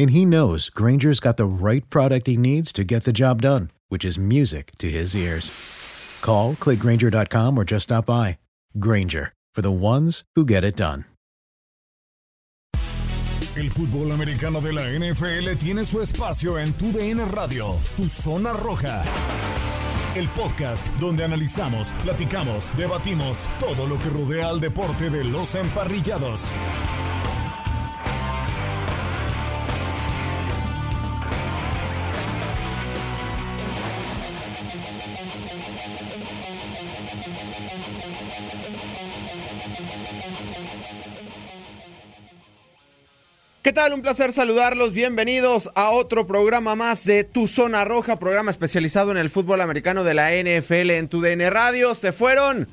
And he knows Granger's got the right product he needs to get the job done, which is music to his ears. Call, clickgranger.com, or just stop by. Granger, for the ones who get it done. El fútbol americano de la NFL tiene su espacio en Tu DN Radio, Tu Zona Roja. El podcast donde analizamos, platicamos, debatimos todo lo que rodea al deporte de los emparrillados. ¿Qué tal? Un placer saludarlos. Bienvenidos a otro programa más de Tu Zona Roja, programa especializado en el fútbol americano de la NFL en tu DN Radio. Se fueron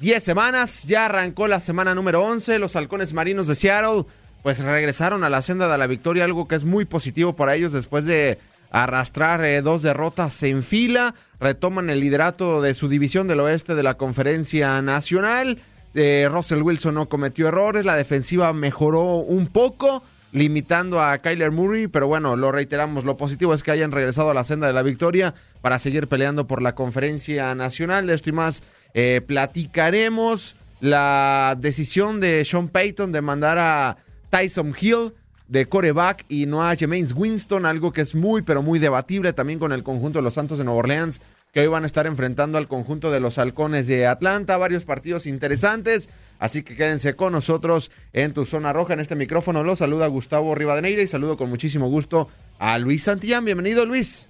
10 semanas, ya arrancó la semana número 11. Los halcones marinos de Seattle pues regresaron a la senda de la victoria, algo que es muy positivo para ellos después de arrastrar eh, dos derrotas en fila. Retoman el liderato de su división del oeste de la conferencia nacional. Russell Wilson no cometió errores, la defensiva mejoró un poco, limitando a Kyler Murray, pero bueno, lo reiteramos, lo positivo es que hayan regresado a la senda de la victoria para seguir peleando por la conferencia nacional. De esto y más eh, platicaremos la decisión de Sean Payton de mandar a Tyson Hill de coreback y no a James Winston, algo que es muy, pero muy debatible también con el conjunto de los Santos de Nueva Orleans que hoy van a estar enfrentando al conjunto de los halcones de Atlanta. Varios partidos interesantes, así que quédense con nosotros en tu zona roja. En este micrófono los saluda Gustavo Rivadeneira y saludo con muchísimo gusto a Luis Santillán. Bienvenido, Luis.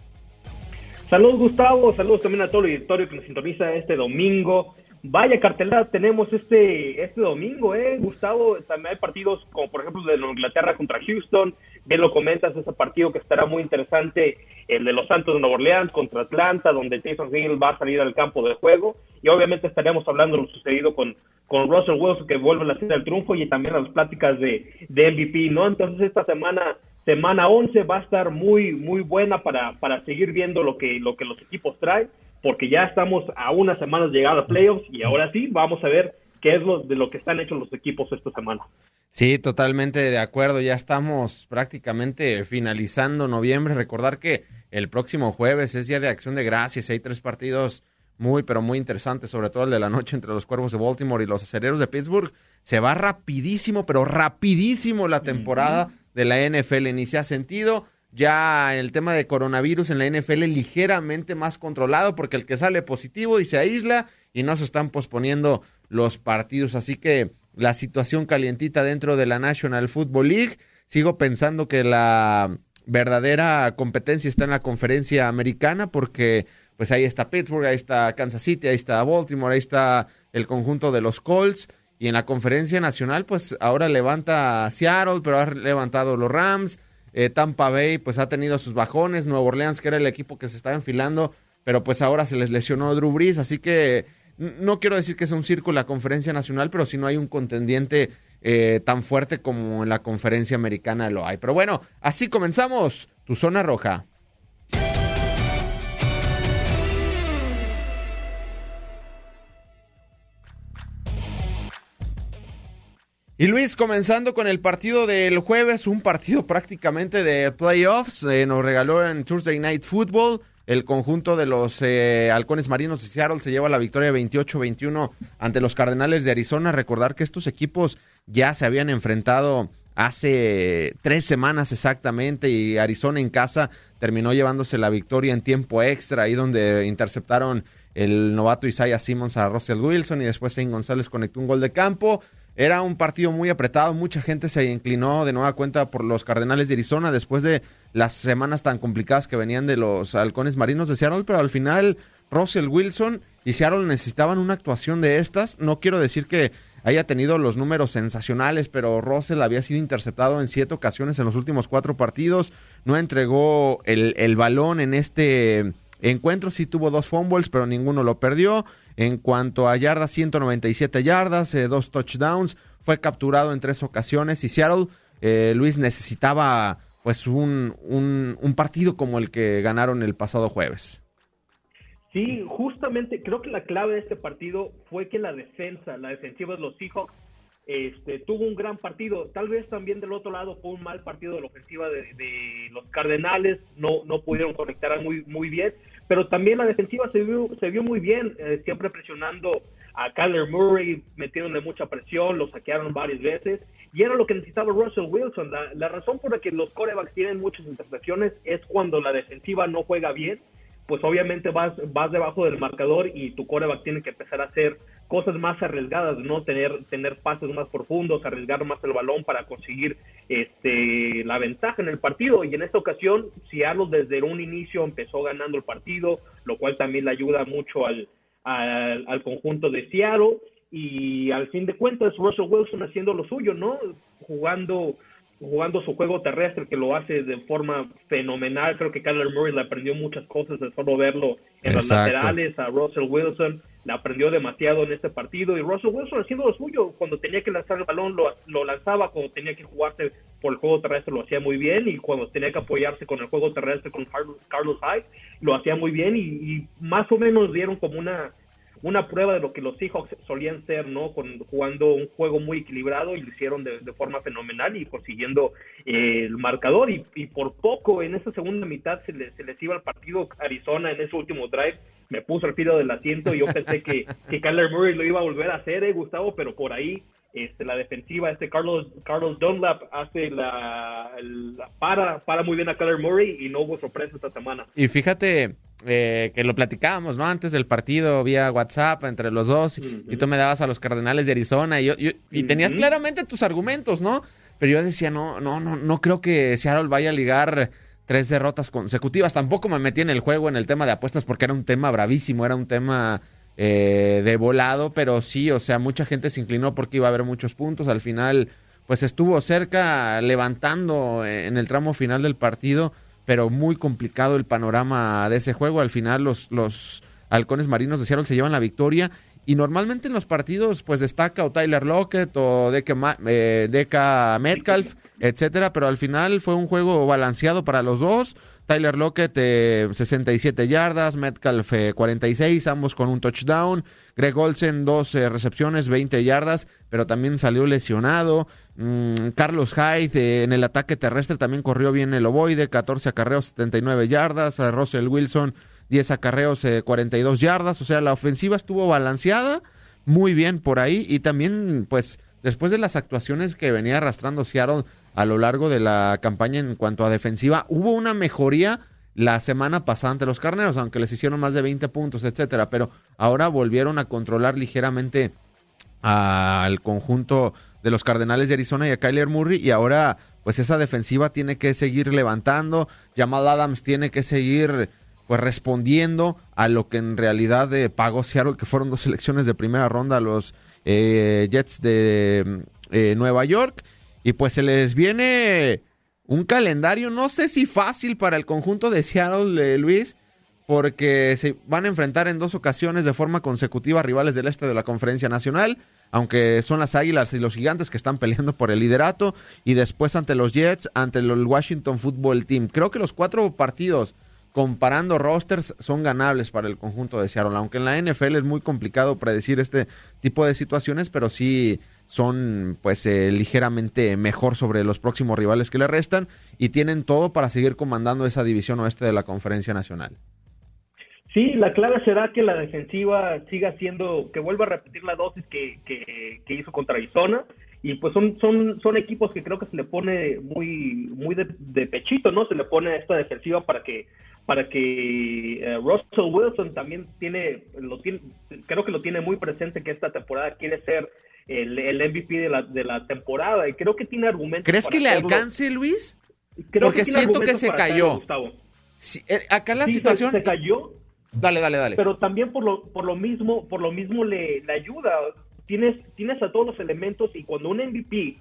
Saludos, Gustavo. Saludos también a todo el auditorio que nos sintoniza este domingo. Vaya cartelera tenemos este, este domingo, ¿eh? Gustavo, también hay partidos como por ejemplo de Inglaterra contra Houston, bien lo comentas, ese partido que estará muy interesante, el de los Santos de Nueva Orleans contra Atlanta, donde Jason Hill va a salir al campo de juego, y obviamente estaremos hablando de lo sucedido con, con Russell Wilson, que vuelve a la cena del triunfo, y también las pláticas de, de MVP, ¿no? Entonces esta semana semana 11 va a estar muy muy buena para, para seguir viendo lo que lo que los equipos traen porque ya estamos a unas semanas de llegar a playoffs y ahora sí vamos a ver qué es lo de lo que están hechos los equipos esta semana. Sí, totalmente de acuerdo. Ya estamos prácticamente finalizando noviembre. Recordar que el próximo jueves es día de acción de gracias. Hay tres partidos muy, pero muy interesantes, sobre todo el de la noche entre los Cuervos de Baltimore y los Acereros de Pittsburgh. Se va rapidísimo, pero rapidísimo la temporada de la NFL. Ni se ha sentido ya el tema de coronavirus en la NFL ligeramente más controlado porque el que sale positivo y se aísla y no se están posponiendo los partidos. Así que la situación calientita dentro de la National Football League. Sigo pensando que la verdadera competencia está en la conferencia americana porque pues ahí está Pittsburgh, ahí está Kansas City, ahí está Baltimore, ahí está el conjunto de los Colts. Y en la conferencia nacional, pues ahora levanta Seattle, pero ha levantado los Rams, eh, Tampa Bay pues ha tenido sus bajones, Nueva Orleans que era el equipo que se estaba enfilando, pero pues ahora se les lesionó Drew Brees, así que no quiero decir que sea un círculo la conferencia nacional, pero si no hay un contendiente eh, tan fuerte como en la conferencia americana lo hay. Pero bueno, así comenzamos tu zona roja. Y Luis, comenzando con el partido del jueves, un partido prácticamente de playoffs, eh, nos regaló en Thursday Night Football. El conjunto de los eh, halcones marinos de Seattle se lleva la victoria 28-21 ante los Cardenales de Arizona. Recordar que estos equipos ya se habían enfrentado hace tres semanas exactamente y Arizona en casa terminó llevándose la victoria en tiempo extra, ahí donde interceptaron el novato Isaiah Simmons a Russell Wilson y después Zane González conectó un gol de campo. Era un partido muy apretado, mucha gente se inclinó de nueva cuenta por los Cardenales de Arizona después de las semanas tan complicadas que venían de los halcones marinos de Seattle, pero al final Russell Wilson y Seattle necesitaban una actuación de estas. No quiero decir que haya tenido los números sensacionales, pero Russell había sido interceptado en siete ocasiones en los últimos cuatro partidos. No entregó el, el balón en este encuentro. Sí tuvo dos fumbles, pero ninguno lo perdió. En cuanto a yardas, 197 yardas, eh, dos touchdowns. Fue capturado en tres ocasiones y Seattle, eh, Luis, necesitaba pues un, un, partido como el que ganaron el pasado jueves. Sí, justamente creo que la clave de este partido fue que la defensa, la defensiva de los Seahawks, este, tuvo un gran partido. Tal vez también del otro lado fue un mal partido de la ofensiva de, los Cardenales, no, no pudieron conectar muy, muy bien, pero también la defensiva se vio, se vio muy bien, eh, siempre presionando a Kyler Murray, metiéndole mucha presión, lo saquearon varias veces, y era lo que necesitaba Russell Wilson. La, la razón por la que los corebacks tienen muchas intercepciones es cuando la defensiva no juega bien pues obviamente vas, vas debajo del marcador y tu coreback tiene que empezar a hacer cosas más arriesgadas, ¿no? Tener, tener pases más profundos, arriesgar más el balón para conseguir este, la ventaja en el partido. Y en esta ocasión, Seattle desde un inicio empezó ganando el partido, lo cual también le ayuda mucho al, al, al conjunto de Seattle. Y al fin de cuentas, Russell Wilson haciendo lo suyo, ¿no? Jugando jugando su juego terrestre que lo hace de forma fenomenal. Creo que Kyler Murray le aprendió muchas cosas de solo verlo en las laterales a Russell Wilson. Le aprendió demasiado en este partido y Russell Wilson haciendo lo suyo. Cuando tenía que lanzar el balón lo, lo lanzaba, cuando tenía que jugarse por el juego terrestre lo hacía muy bien y cuando tenía que apoyarse con el juego terrestre con Carlos Hyde lo hacía muy bien y, y más o menos dieron como una una prueba de lo que los Seahawks solían ser, ¿no? Con, jugando un juego muy equilibrado y lo hicieron de, forma fenomenal y consiguiendo eh, el marcador. Y, por poco en esa segunda mitad se les, se les iba el partido Arizona en ese último drive. Me puso el filo del asiento y yo pensé que, que Kyler Murray lo iba a volver a hacer, eh, Gustavo, pero por ahí este, la defensiva, este Carlos, Carlos Dunlap hace la, para, para muy bien a Kyler Murray y no hubo sorpresa esta semana. Y fíjate eh, que lo platicábamos, ¿no? Antes del partido vía WhatsApp entre los dos y tú me dabas a los Cardenales de Arizona y, yo, y tenías claramente tus argumentos, ¿no? Pero yo decía, no, no, no, no creo que Seattle vaya a ligar tres derrotas consecutivas. Tampoco me metí en el juego en el tema de apuestas porque era un tema bravísimo, era un tema eh, de volado, pero sí, o sea, mucha gente se inclinó porque iba a haber muchos puntos. Al final, pues estuvo cerca levantando en el tramo final del partido, pero muy complicado el panorama de ese juego. Al final, los, los halcones marinos de Seattle se llevan la victoria. Y normalmente en los partidos, pues destaca o Tyler Lockett o Deca, eh, Metcalf, etcétera, pero al final fue un juego balanceado para los dos. Tyler Lockett, 67 eh, yardas, Metcalf 46, eh, ambos con un touchdown. Greg Olsen, dos recepciones, 20 yardas, pero también salió lesionado. Mm, Carlos Hyde en el ataque terrestre también corrió bien el ovoide, 14 acarreos, 79 yardas. Russell Wilson, 10 acarreos, 42 yardas. O sea, la ofensiva estuvo balanceada, muy bien por ahí. Y también, pues, después de las actuaciones que venía arrastrando Seattle a lo largo de la campaña en cuanto a defensiva. Hubo una mejoría la semana pasada ante los carneros, aunque les hicieron más de 20 puntos, etcétera, pero ahora volvieron a controlar ligeramente al conjunto de los Cardenales de Arizona y a Kyler Murray y ahora pues esa defensiva tiene que seguir levantando, Jamal Adams tiene que seguir pues respondiendo a lo que en realidad eh, pagó Seattle, que fueron dos selecciones de primera ronda a los eh, Jets de eh, Nueva York y pues se les viene un calendario, no sé si fácil para el conjunto de Seattle, Luis, porque se van a enfrentar en dos ocasiones de forma consecutiva rivales del este de la Conferencia Nacional, aunque son las Águilas y los Gigantes que están peleando por el liderato, y después ante los Jets, ante el Washington Football Team. Creo que los cuatro partidos comparando rosters son ganables para el conjunto de Seattle, aunque en la NFL es muy complicado predecir este tipo de situaciones, pero sí son pues eh, ligeramente mejor sobre los próximos rivales que le restan y tienen todo para seguir comandando esa división oeste de la Conferencia Nacional. Sí, la clave será que la defensiva siga siendo, que vuelva a repetir la dosis que, que, hizo contra Arizona y pues son, son, son equipos que creo que se le pone muy, muy de, pechito, ¿no? Se le pone esta defensiva para que, para que eh, Russell Wilson también tiene, lo tiene, creo que lo tiene muy presente que esta temporada quiere ser el, el MVP de la, de la temporada y creo que tiene argumentos. ¿Crees que le alcance, Luis? Porque siento que se cayó. Eh, acá la situación. Se, cayó. Dale, dale, dale. Pero también por lo, por lo mismo, por lo mismo le, le ayuda tienes, tienes a todos los elementos y cuando un MVP,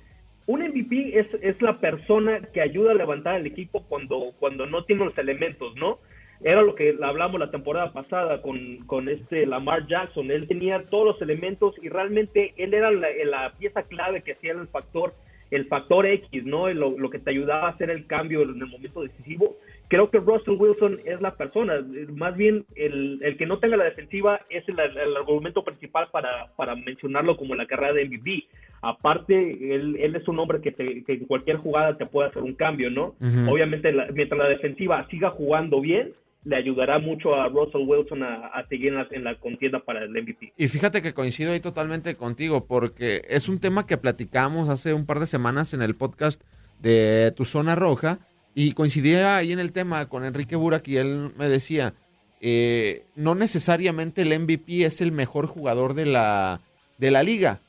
un MVP es, es la persona que ayuda a levantar el equipo cuando, cuando no tiene los elementos, ¿no? Era lo que hablamos la temporada pasada con, con este Lamar Jackson. Él tenía todos los elementos y realmente él era la, pieza clave que hacía el factor el factor X, ¿no? Lo, lo, que te ayudaba a hacer el cambio en el momento decisivo creo que Russell Wilson es la persona. Más bien, el, el que no tenga la defensiva es el, argumento principal para, para, mencionarlo como la carrera de MVP. Aparte, él, él es un hombre que, que, en cualquier jugada te puede hacer un cambio, ¿no? Obviamente, mientras la defensiva siga jugando bien, le ayudará mucho a Russell Wilson a, seguir en la, en la, contienda para el MVP. Y fíjate que coincido ahí totalmente contigo, porque es un tema que platicamos hace un par de semanas en el podcast de Tu Zona Roja y coincidía ahí en el tema con Enrique Burak y él me decía, eh, no necesariamente el MVP es el mejor jugador de la, de la liga.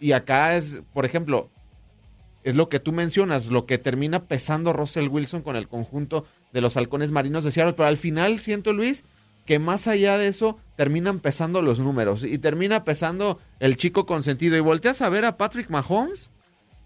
Y acá es, por ejemplo, es lo que tú mencionas, lo que termina pesando Russell Wilson con el conjunto de los halcones marinos de Seattle. Pero al final siento, Luis, que más allá de eso terminan pesando los números y termina pesando el chico consentido. Y volteas a ver a Patrick Mahomes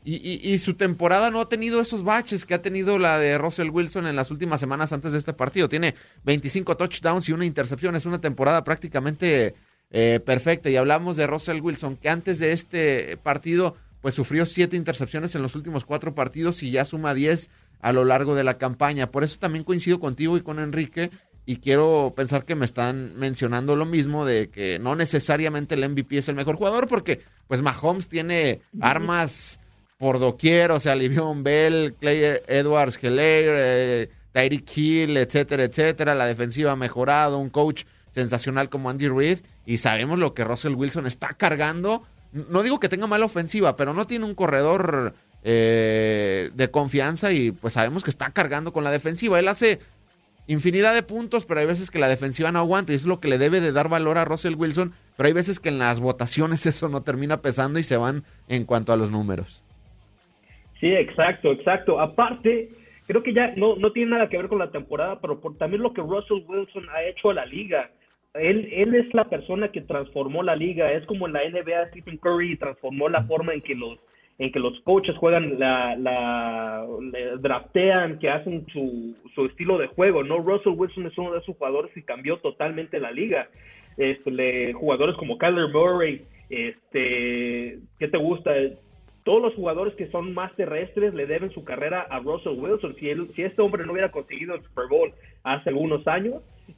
y, su temporada no ha tenido esos baches que ha tenido la de Russell Wilson en las últimas semanas antes de este partido. Tiene 25 touchdowns y una intercepción. Es una temporada prácticamente eh, perfecta. Y hablamos de Russell Wilson, que antes de este partido, pues sufrió siete intercepciones en los últimos cuatro partidos y ya suma 10 a lo largo de la campaña. Por eso también coincido contigo y con Enrique. Y quiero pensar que me están mencionando lo mismo de que no necesariamente el MVP es el mejor jugador, porque pues Mahomes tiene armas por doquier, o sea, Livion Bell, Clay Edwards, Heller, eh, Tyreek Hill, etcétera, etcétera. La defensiva ha mejorado, un coach sensacional como Andy Reid y sabemos lo que Russell Wilson está cargando. No digo que tenga mala ofensiva, pero no tiene un corredor eh, de confianza y pues sabemos que está cargando con la defensiva. Él hace infinidad de puntos, pero hay veces que la defensiva no aguanta y es lo que le debe de dar valor a Russell Wilson, pero hay veces que en las votaciones eso no termina pesando y se van en cuanto a los números. Sí, exacto, exacto. Aparte, creo que ya no, no tiene nada que ver con la temporada, pero por también lo que Russell Wilson ha hecho a la liga. Él, él es la persona que transformó la liga. Es como en la NBA, Stephen Curry transformó la forma en que los en que los coaches juegan, la, la, draftean, que hacen su, su estilo de juego, ¿no? Russell Wilson es uno de esos jugadores que cambió totalmente la liga. Este, le, jugadores como Kyler Murray, este, ¿qué te gusta? Todos los jugadores que son más terrestres le deben su carrera a Russell Wilson. Si, si este hombre no hubiera conseguido el Super Bowl hace algunos años,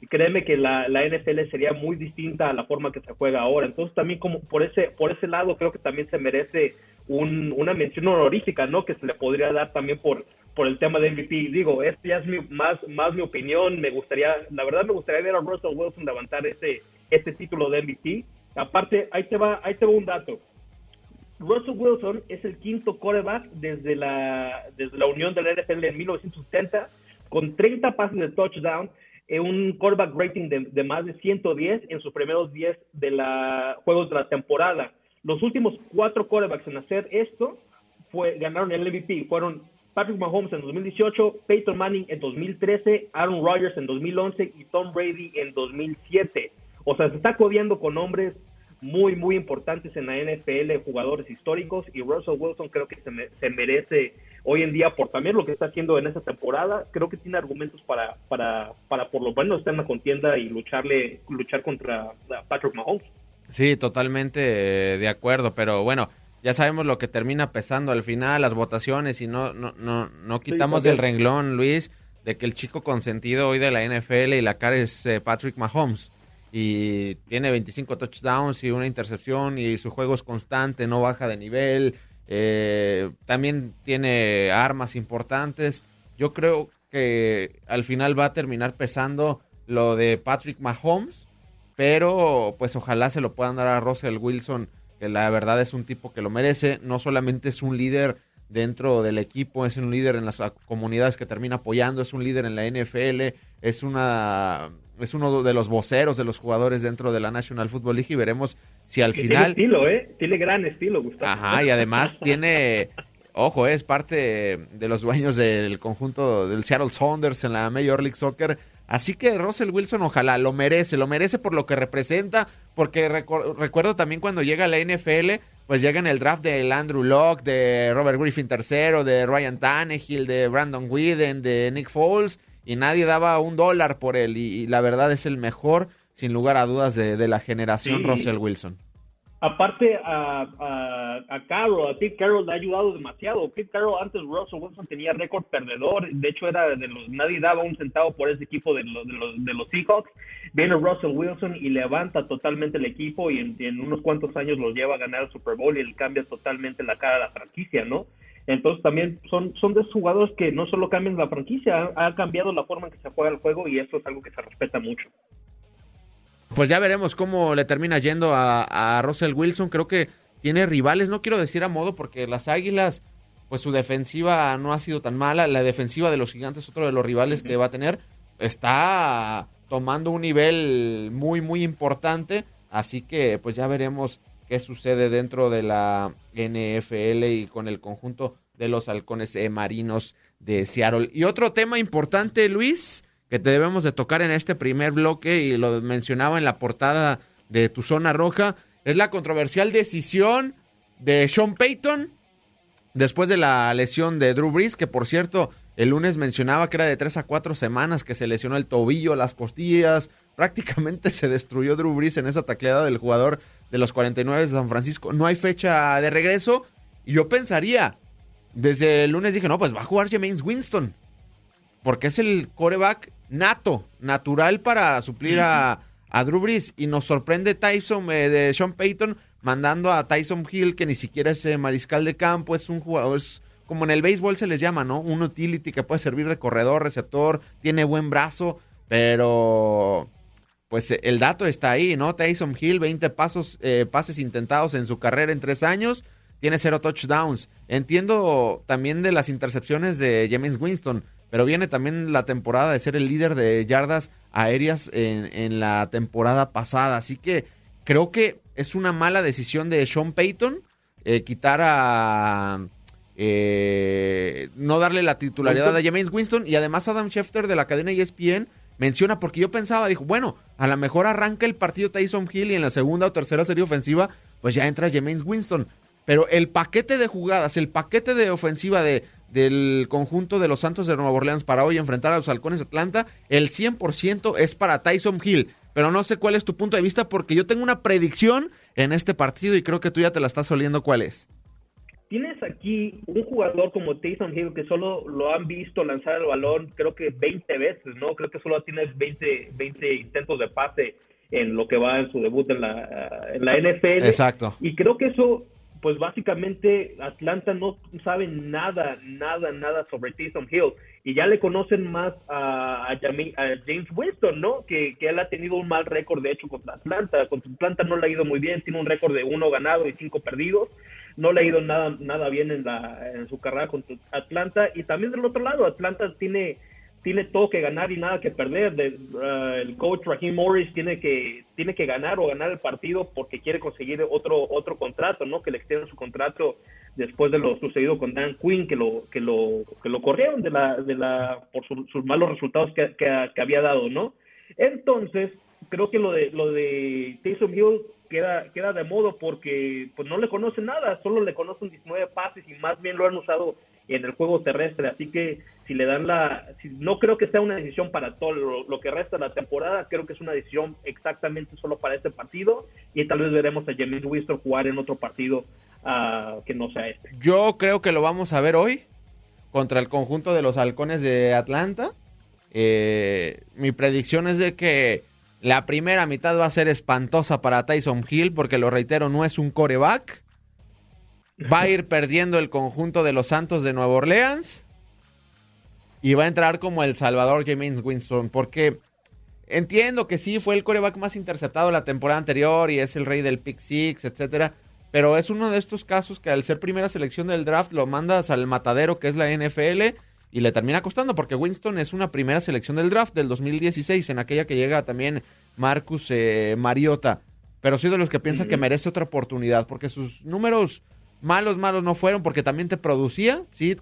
créeme que la, la, NFL sería muy distinta a la forma que se juega ahora. Entonces también como por ese, por ese lado creo que también se merece un, una mención honorífica, ¿no? Que se le podría dar también por, por el tema de MVP. Digo, esto ya es mi, más, más mi opinión. Me gustaría, la verdad me gustaría ver a Russell Wilson levantar ese, ese título de MVP. Aparte, ahí te va, ahí te va un dato Russell Wilson es el quinto quarterback desde la, desde la unión de la NFL en 1970, con 30 pases de touchdown, en un quarterback rating de, más de 110 en sus primeros 10 de la juegos de la temporada. Los últimos cuatro quarterbacks en hacer esto fue, ganaron el MVP. Fueron Patrick Mahomes en 2018, Peyton Manning en 2013, Aaron Rodgers en 2011 y Tom Brady en 2007. O sea, se está codiando con hombres muy, muy importantes en la NFL, jugadores históricos, y Russell Wilson creo que se, merece hoy en día por también lo que está haciendo en esta temporada, creo que tiene argumentos para, para, para por lo menos estar en la contienda y lucharle, luchar contra Patrick Mahomes. Sí, totalmente de acuerdo, pero bueno, ya sabemos lo que termina pesando al final, las votaciones, y no, no, no, no quitamos del renglón, Luis, de que el chico consentido hoy de la NFL y la cara es eh, Patrick Mahomes y tiene 25 touchdowns y una intercepción y su juego es constante, no baja de nivel. Eh, también tiene armas importantes. Yo creo que al final va a terminar pesando lo de Patrick Mahomes, pero pues ojalá se lo puedan dar a Russell Wilson, que la verdad es un tipo que lo merece. No solamente es un líder dentro del equipo, es un líder en las comunidades que termina apoyando, es un líder en la NFL, es una es uno de los voceros de los jugadores dentro de la National Football League y veremos si al final tiene estilo, ¿eh? Tiene gran estilo, Gustavo. Ajá, y además tiene ojo, es parte de los dueños del conjunto del Seattle Saunders en la Major League Soccer. Así que Russell Wilson ojalá lo merece, lo merece por lo que representa, porque recuerdo también cuando llega a la NFL, pues llega en el draft de Andrew Locke, de Robert Griffin III, de Ryan Tannehill, de Brandon Whedon, de Nick Foles, y nadie daba un dólar por él, y, la verdad es el mejor, sin lugar a dudas, de, la generación Russell Wilson. Aparte a, a, Carroll, a Pete Carroll le ha ayudado demasiado. Pete Carroll antes Russell Wilson tenía récord perdedor, de hecho era de los nadie daba un centavo por ese equipo de los, de los, de los Seahawks. Viene Russell Wilson y levanta totalmente el equipo y en, unos cuantos años los lleva a ganar el Super Bowl y él cambia totalmente la cara de la franquicia, ¿no? Entonces también son, son de esos jugadores que no solo cambian la franquicia, ha cambiado la forma en que se juega el juego y eso es algo que se respeta mucho pues ya veremos cómo le termina yendo a, Russell Wilson. Creo que tiene rivales, no quiero decir a modo, porque las Águilas, pues su defensiva no ha sido tan mala. La defensiva de los Gigantes, otro de los rivales que va a tener, está tomando un nivel muy, muy importante. Así que, pues ya veremos qué sucede dentro de la NFL y con el conjunto de los halcones marinos de Seattle. Y otro tema importante, Luis que te debemos de tocar en este primer bloque y lo mencionaba en la portada de tu zona roja, es la controversial decisión de Sean Payton después de la lesión de Drew Brees, que por cierto el lunes mencionaba que era de tres a cuatro semanas que se lesionó el tobillo, las costillas, prácticamente se destruyó Drew Brees en esa tacleada del jugador de los 49 de San Francisco. No hay fecha de regreso y yo pensaría, desde el lunes dije, no, pues va a jugar James Winston, porque es el coreback nato, natural para suplir a, Drew Brees. Y nos sorprende Tyson eh, de Sean Payton mandando a Tyson Hill, que ni siquiera es eh, mariscal de campo, es un jugador, es como en el béisbol se les llama, ¿no? Un utility que puede servir de corredor, receptor, tiene buen brazo, pero pues el dato está ahí, ¿no? Tyson Hill, 20 pasos, eh, pases intentados en su carrera en tres años, tiene cero touchdowns. Entiendo también de las intercepciones de James Winston, pero viene también la temporada de ser el líder de yardas aéreas en, la temporada pasada. Así que creo que es una mala decisión de Sean Payton eh, quitar a... Eh, no darle la titularidad a James Winston y además Adam Schefter de la cadena ESPN menciona porque yo pensaba, dijo, bueno, a lo mejor arranca el partido Tyson Hill y en la segunda o tercera serie ofensiva pues ya entra James Winston. Pero el paquete de jugadas, el paquete de ofensiva de, del conjunto de los Santos de Nueva Orleans para hoy enfrentar a los Halcones Atlanta, el 100% es para Tyson Hill. Pero no sé cuál es tu punto de vista porque yo tengo una predicción en este partido y creo que tú ya te la estás oliendo cuál es. Tienes aquí un jugador como Tyson Hill que solo lo han visto lanzar el balón creo que 20 veces, ¿no? Creo que solo tiene 20, 20 intentos de pase en lo que va en su debut en la, en la NFL. Exacto. Y creo que eso pues básicamente Atlanta no sabe nada, nada, nada sobre Tyson Hill y ya le conocen más a, James Winston, ¿no? Que, él ha tenido un mal récord, de hecho, contra Atlanta. Contra Atlanta no le ha ido muy bien, tiene un récord de uno ganado y cinco perdidos. No le ha ido nada, nada bien en, la, en su carrera contra Atlanta. Y también del otro lado, Atlanta tiene tiene todo que ganar y nada que perder. Uh, el coach Raheem Morris tiene que tiene que ganar o ganar el partido porque quiere conseguir otro otro contrato, ¿no? Que le extiendan su contrato después de lo sucedido con Dan Quinn, que lo que lo que lo corrieron de la de la por sus malos resultados que, que, había dado, ¿no? Entonces creo que lo de lo de Taysom Hill queda queda de modo porque pues no le conocen nada, solo le conocen 19 pases y más bien lo han usado en el juego terrestre, así que si le dan la, no creo que sea una decisión para todo lo, que resta de la temporada, creo que es una decisión exactamente solo para este partido y tal vez veremos a James Winston jugar en otro partido ah, que no sea este. Yo creo que lo vamos a ver hoy contra el conjunto de los halcones de Atlanta. Eh, mi predicción es de que la primera mitad va a ser espantosa para Tyson Hill porque lo reitero, no es un coreback. Va a ir perdiendo el conjunto de los Santos de Nueva Orleans y va a entrar como el Salvador James Winston, porque entiendo que sí fue el coreback más interceptado la temporada anterior y es el rey del pick six, etcétera, pero es uno de estos casos que al ser primera selección del draft lo mandas al matadero que es la NFL y le termina costando porque Winston es una primera selección del draft del 2016, en aquella que llega también Marcus eh, Mariota. Pero soy de los que piensa que merece otra oportunidad porque sus números malos, malos no fueron porque también te producía, ¿sí?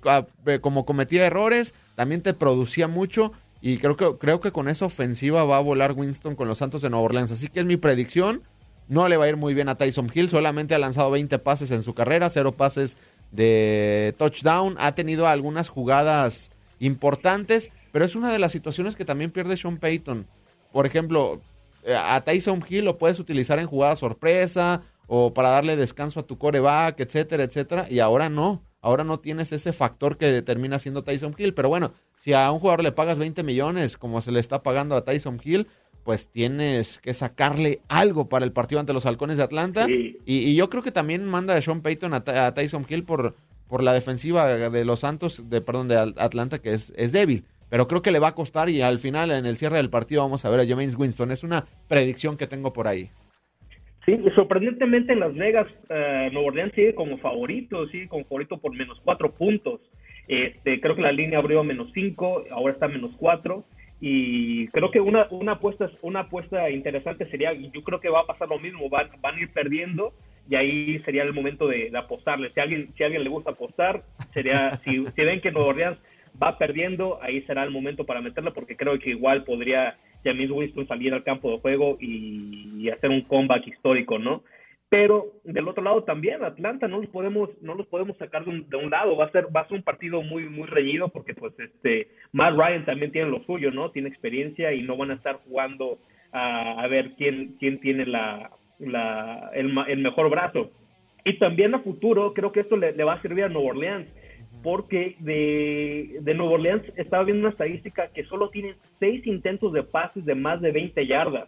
Eh, como cometía errores, también te producía mucho y creo que, creo que con esa ofensiva va a volar Winston con los Santos de Nueva Orleans. Así que es mi predicción. No le va a ir muy bien a Tyson Hill, solamente ha lanzado 20 pases en su carrera, cero pases de touchdown, ha tenido algunas jugadas importantes, pero es una de las situaciones que también pierde Sean Payton. Por ejemplo, eh, a Tyson Hill lo puedes utilizar en jugada sorpresa o para darle descanso a tu coreback, etcétera, etcétera, y ahora no. Ahora no tienes ese factor que termina siendo Tyson Hill, pero bueno, si a un jugador le pagas 20 millones como se le está pagando a Tyson Hill, pues tienes que sacarle algo para el partido ante los halcones de Atlanta. Y, yo creo que también manda a Sean Payton a, Tyson Hill por, por la defensiva de los Santos, de, perdón, de Atlanta, que es, es débil. Pero creo que le va a costar y al final, en el cierre del partido, vamos a ver a James Winston. Es una predicción que tengo por ahí. Sí, sorprendentemente en Las Vegas, eh, Nuevo Orleans sigue como favorito, sigue como favorito por menos cuatro puntos. Este, creo que la línea abrió a menos cinco, ahora está a menos cuatro y creo que una, una, apuesta, una apuesta interesante sería, yo creo que va a pasar lo mismo, van, van a ir perdiendo y ahí sería el momento de, apostarle. Si a alguien, si alguien le gusta apostar, sería, si, ven que Nueva Orleans va perdiendo, ahí será el momento para meterla porque creo que igual podría James Winston salir al campo de juego y hacer un comeback histórico, ¿no? Pero del otro lado también Atlanta no los podemos no los podemos sacar de un, lado. Va a ser va a ser un partido muy muy reñido porque pues este Matt Ryan también tiene lo suyo no tiene experiencia y no van a estar jugando a, ver quién quién tiene la, la el, el, mejor brazo. Y también a futuro creo que esto le, va a servir a Nueva Orleans porque de, de Nueva Orleans estaba viendo una estadística que solo tiene seis intentos de pases de más de 20 yardas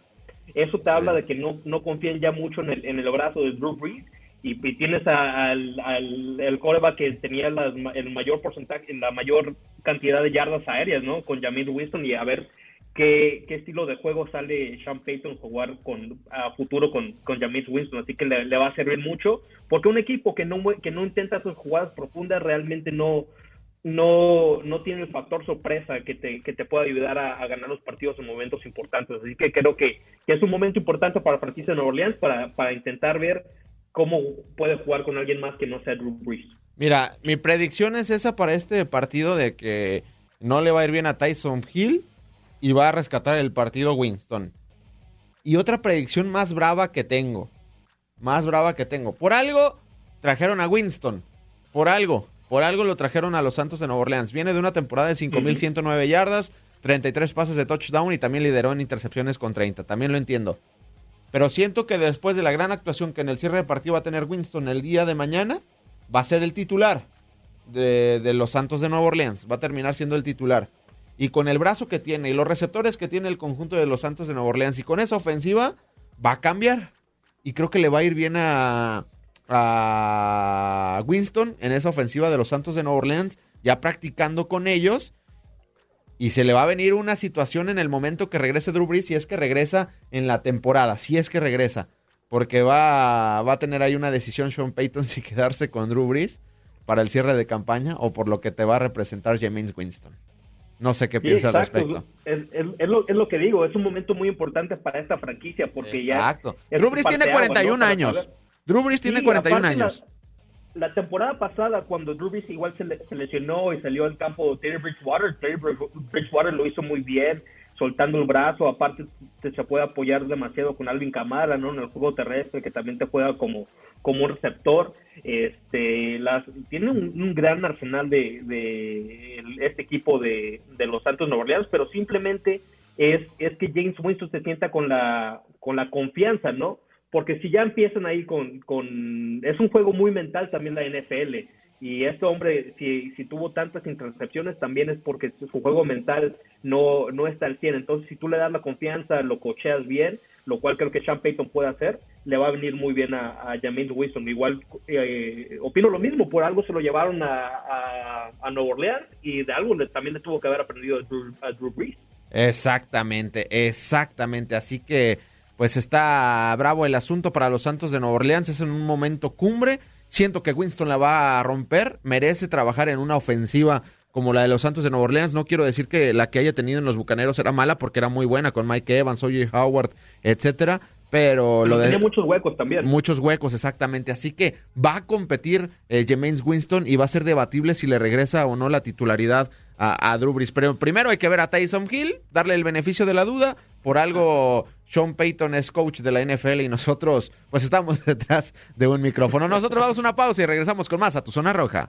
eso te habla de que no, no confían ya mucho en el, en el brazo de Drew Brees y, tienes al, al el coreback que tenía el mayor porcentaje, la mayor cantidad de yardas aéreas, ¿no? Con James Winston y a ver qué, qué estilo de juego sale Sean Payton jugar con, a futuro con, con James Winston. Así que le, le, va a servir mucho porque un equipo que no, que no intenta sus jugadas profundas realmente no, no, no tiene el factor sorpresa que te, que te pueda ayudar a, ganar los partidos en momentos importantes. Así que creo que, es un momento importante para franquicia de Nueva Orleans para, para, intentar ver cómo puede jugar con alguien más que no sea Drew Brees. Mira, mi predicción es esa para este partido de que no le va a ir bien a Tyson Hill y va a rescatar el partido Winston. Y otra predicción más brava que tengo. Más brava que tengo. Por algo trajeron a Winston. Por algo. Por algo lo trajeron a los Santos de Nueva Orleans. Viene de una temporada de 5.109 yardas, 33 pases de touchdown y también lideró en intercepciones con 30. También lo entiendo. Pero siento que después de la gran actuación que en el cierre de partido va a tener Winston el día de mañana, va a ser el titular de, de los Santos de Nueva Orleans. Va a terminar siendo el titular. Y con el brazo que tiene y los receptores que tiene el conjunto de los Santos de Nueva Orleans y con esa ofensiva, va a cambiar. Y creo que le va a ir bien a, a Winston en esa ofensiva de los Santos de Nueva Orleans, ya practicando con ellos. Y se le va a venir una situación en el momento que regrese Drew Brees, si es que regresa en la temporada, si es que regresa. Porque va, va a tener ahí una decisión Sean Payton si quedarse con Drew Brees para el cierre de campaña o por lo que te va a representar James Winston. No sé qué piensa al respecto. Es, lo, es, lo, que digo, es un momento muy importante para esta franquicia porque ya... Drew Brees tiene 41 años. Drew Brees tiene 41 años. La, temporada pasada, cuando Drew Brees igual se, lesionó y salió al campo Terry Bridgewater, Terry Bridgewater lo hizo muy bien, soltando el brazo, aparte se puede apoyar demasiado con Alvin Camara, ¿no? En el juego terrestre, que también te juega como, como un receptor. Este, las, tiene un, gran arsenal de, de, este equipo de, de los Santos Nueva Orleans, pero simplemente es, es que James Winston se sienta con la, con la confianza, ¿no? Porque si ya empiezan ahí con, con, es un juego muy mental también la NFL, y este hombre, si, si tuvo tantas intercepciones, también es porque su juego mental no, no está al 100, entonces si tú le das la confianza, lo cocheas bien, lo cual creo que Sean Payton puede hacer, le va a venir muy bien a, a James Wilson. Igual eh, opino lo mismo, por algo se lo llevaron a, a, a Nueva Orleans y de algo le, también le tuvo que haber aprendido a Drew Brees. Exactamente, exactamente. Así que pues está bravo el asunto para los Santos de Nueva Orleans, es en un momento cumbre. Siento que Winston la va a romper, merece trabajar en una ofensiva como la de los Santos de Nueva Orleans. No quiero decir que la que haya tenido en los Bucaneros era mala porque era muy buena con Mike Evans, Oye Howard, etcétera, pero lo de Tenía muchos huecos también. muchos huecos exactamente, así que va a competir eh, Jameis Winston y va a ser debatible si le regresa o no la titularidad a, Drew Brees. Pero primero hay que ver a Tyson Hill, darle el beneficio de la duda. Por algo Sean Payton es coach de la NFL y nosotros pues estamos detrás de un micrófono. Nosotros vamos a una pausa y regresamos con más a tu zona roja.